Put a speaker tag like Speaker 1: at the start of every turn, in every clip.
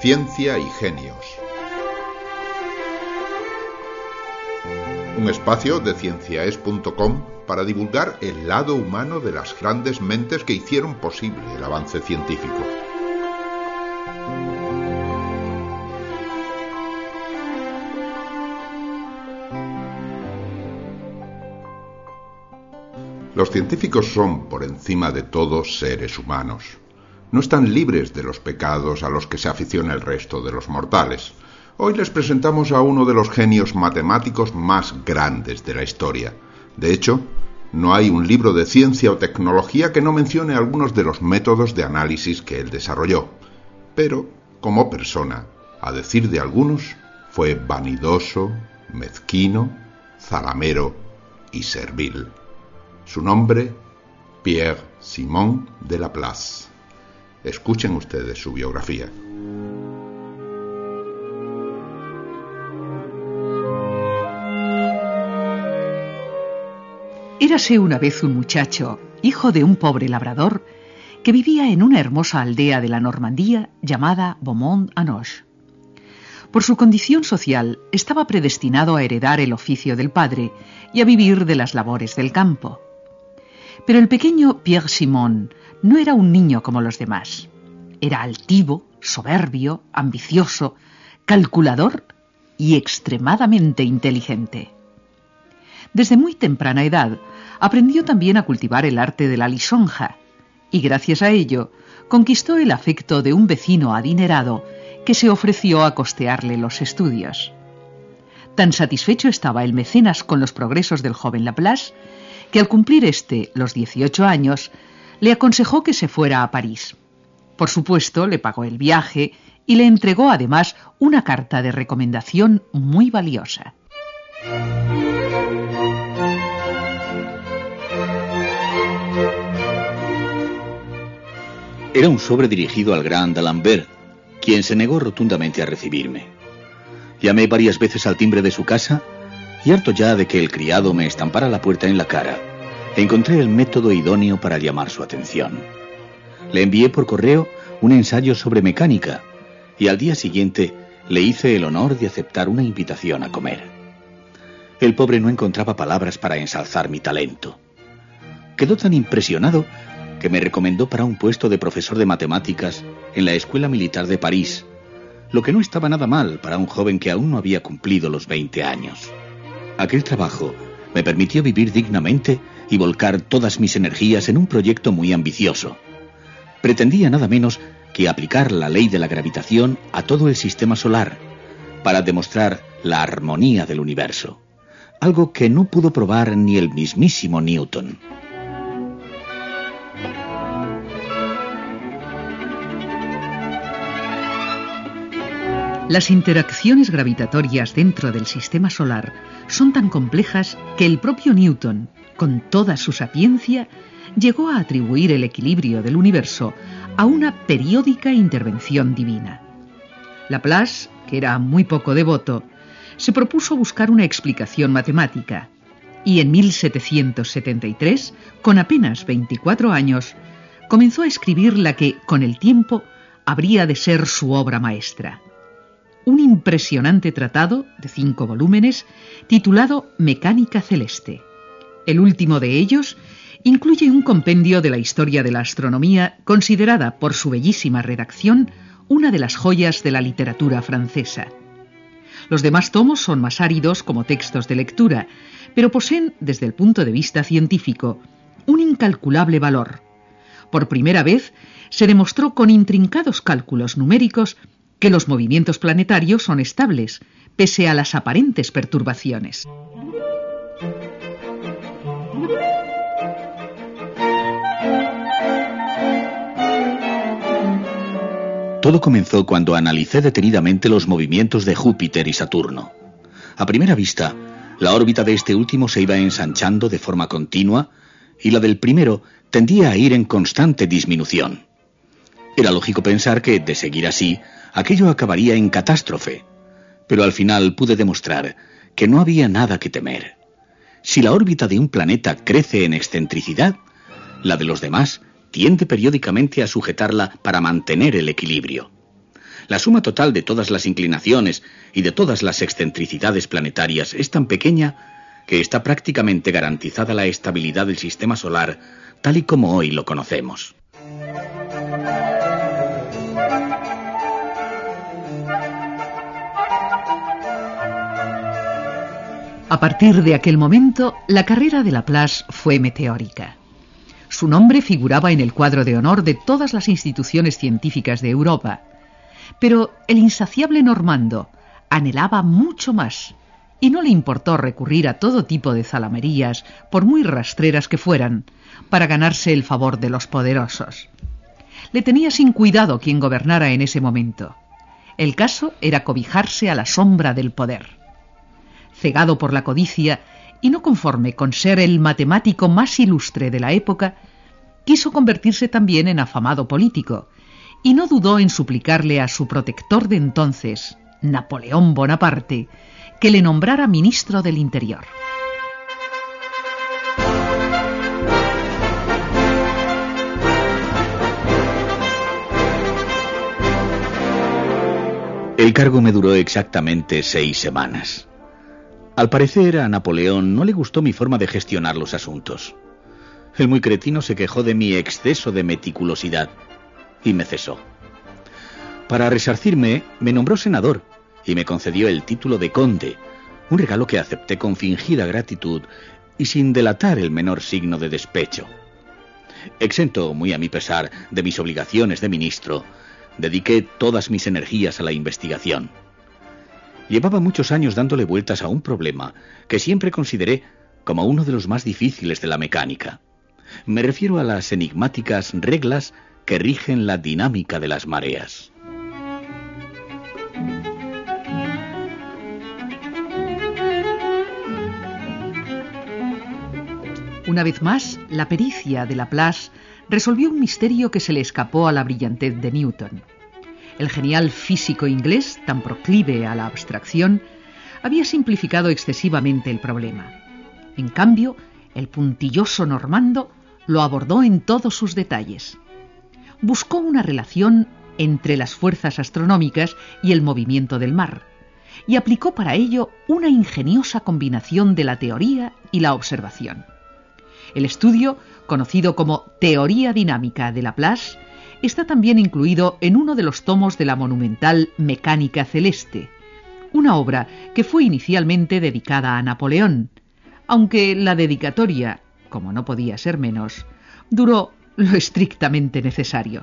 Speaker 1: Ciencia y Genios. Un espacio de cienciaes.com para divulgar el lado humano de las grandes mentes que hicieron posible el avance científico. Los científicos son, por encima de todo, seres humanos. No están libres de los pecados a los que se aficiona el resto de los mortales. Hoy les presentamos a uno de los genios matemáticos más grandes de la historia. De hecho, no hay un libro de ciencia o tecnología que no mencione algunos de los métodos de análisis que él desarrolló. Pero, como persona, a decir de algunos, fue vanidoso, mezquino, zalamero y servil. Su nombre, Pierre Simon de Laplace. Escuchen ustedes su biografía.
Speaker 2: Érase una vez un muchacho, hijo de un pobre labrador, que vivía en una hermosa aldea de la Normandía llamada Beaumont-Anoche. Por su condición social, estaba predestinado a heredar el oficio del padre y a vivir de las labores del campo. Pero el pequeño Pierre Simon no era un niño como los demás. Era altivo, soberbio, ambicioso, calculador y extremadamente inteligente. Desde muy temprana edad aprendió también a cultivar el arte de la lisonja y gracias a ello conquistó el afecto de un vecino adinerado que se ofreció a costearle los estudios. Tan satisfecho estaba el mecenas con los progresos del joven Laplace que al cumplir este los 18 años, le aconsejó que se fuera a París. Por supuesto, le pagó el viaje y le entregó además una carta de recomendación muy valiosa.
Speaker 3: Era un sobre dirigido al gran D'Alembert, quien se negó rotundamente a recibirme. Llamé varias veces al timbre de su casa y harto ya de que el criado me estampara la puerta en la cara, encontré el método idóneo para llamar su atención. Le envié por correo un ensayo sobre mecánica y al día siguiente le hice el honor de aceptar una invitación a comer. El pobre no encontraba palabras para ensalzar mi talento. Quedó tan impresionado que me recomendó para un puesto de profesor de matemáticas en la Escuela Militar de París, lo que no estaba nada mal para un joven que aún no había cumplido los 20 años. Aquel trabajo me permitió vivir dignamente y volcar todas mis energías en un proyecto muy ambicioso. Pretendía nada menos que aplicar la ley de la gravitación a todo el sistema solar para demostrar la armonía del universo, algo que no pudo probar ni el mismísimo Newton.
Speaker 2: Las interacciones gravitatorias dentro del sistema solar son tan complejas que el propio Newton, con toda su sapiencia, llegó a atribuir el equilibrio del universo a una periódica intervención divina. Laplace, que era muy poco devoto, se propuso buscar una explicación matemática y en 1773, con apenas 24 años, comenzó a escribir la que, con el tiempo, habría de ser su obra maestra un impresionante tratado de cinco volúmenes titulado Mecánica Celeste. El último de ellos incluye un compendio de la historia de la astronomía considerada por su bellísima redacción una de las joyas de la literatura francesa. Los demás tomos son más áridos como textos de lectura, pero poseen, desde el punto de vista científico, un incalculable valor. Por primera vez se demostró con intrincados cálculos numéricos que los movimientos planetarios son estables, pese a las aparentes perturbaciones.
Speaker 3: Todo comenzó cuando analicé detenidamente los movimientos de Júpiter y Saturno. A primera vista, la órbita de este último se iba ensanchando de forma continua y la del primero tendía a ir en constante disminución. Era lógico pensar que, de seguir así, aquello acabaría en catástrofe. Pero al final pude demostrar que no había nada que temer. Si la órbita de un planeta crece en excentricidad, la de los demás tiende periódicamente a sujetarla para mantener el equilibrio. La suma total de todas las inclinaciones y de todas las excentricidades planetarias es tan pequeña que está prácticamente garantizada la estabilidad del sistema solar tal y como hoy lo conocemos.
Speaker 2: A partir de aquel momento, la carrera de Laplace fue meteórica. Su nombre figuraba en el cuadro de honor de todas las instituciones científicas de Europa. Pero el insaciable Normando anhelaba mucho más y no le importó recurrir a todo tipo de zalamerías, por muy rastreras que fueran, para ganarse el favor de los poderosos. Le tenía sin cuidado quien gobernara en ese momento. El caso era cobijarse a la sombra del poder. Cegado por la codicia y no conforme con ser el matemático más ilustre de la época, quiso convertirse también en afamado político, y no dudó en suplicarle a su protector de entonces, Napoleón Bonaparte, que le nombrara ministro del Interior.
Speaker 3: El cargo me duró exactamente seis semanas. Al parecer a Napoleón no le gustó mi forma de gestionar los asuntos. El muy cretino se quejó de mi exceso de meticulosidad y me cesó. Para resarcirme, me nombró senador y me concedió el título de conde, un regalo que acepté con fingida gratitud y sin delatar el menor signo de despecho. Exento, muy a mi pesar, de mis obligaciones de ministro, dediqué todas mis energías a la investigación. Llevaba muchos años dándole vueltas a un problema que siempre consideré como uno de los más difíciles de la mecánica. Me refiero a las enigmáticas reglas que rigen la dinámica de las mareas.
Speaker 2: Una vez más, la pericia de Laplace resolvió un misterio que se le escapó a la brillantez de Newton. El genial físico inglés, tan proclive a la abstracción, había simplificado excesivamente el problema. En cambio, el puntilloso Normando lo abordó en todos sus detalles. Buscó una relación entre las fuerzas astronómicas y el movimiento del mar, y aplicó para ello una ingeniosa combinación de la teoría y la observación. El estudio, conocido como teoría dinámica de Laplace, está también incluido en uno de los tomos de la monumental Mecánica Celeste, una obra que fue inicialmente dedicada a Napoleón, aunque la dedicatoria, como no podía ser menos, duró lo estrictamente necesario.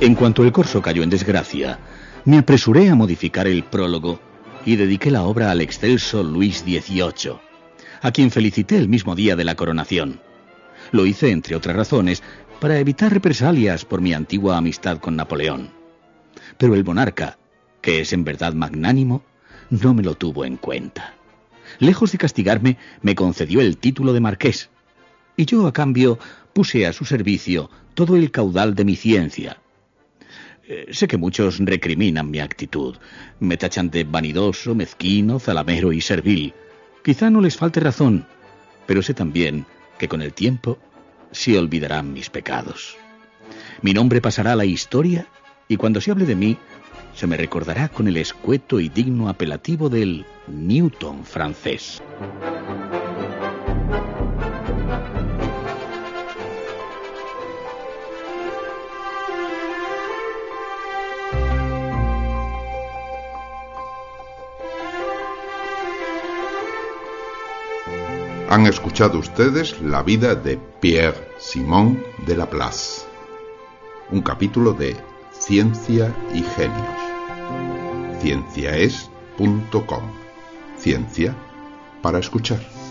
Speaker 3: En cuanto el corso cayó en desgracia, me apresuré a modificar el prólogo y dediqué la obra al excelso Luis XVIII, a quien felicité el mismo día de la coronación. Lo hice, entre otras razones, para evitar represalias por mi antigua amistad con Napoleón. Pero el monarca, que es en verdad magnánimo, no me lo tuvo en cuenta. Lejos de castigarme, me concedió el título de marqués, y yo a cambio puse a su servicio todo el caudal de mi ciencia, eh, sé que muchos recriminan mi actitud. Me tachan de vanidoso, mezquino, zalamero y servil. Quizá no les falte razón, pero sé también que con el tiempo se olvidarán mis pecados. Mi nombre pasará a la historia y cuando se hable de mí, se me recordará con el escueto y digno apelativo del Newton francés.
Speaker 1: Han escuchado ustedes la vida de Pierre Simon de Laplace, un capítulo de Ciencia y Genios. Cienciaes.com. Ciencia para escuchar.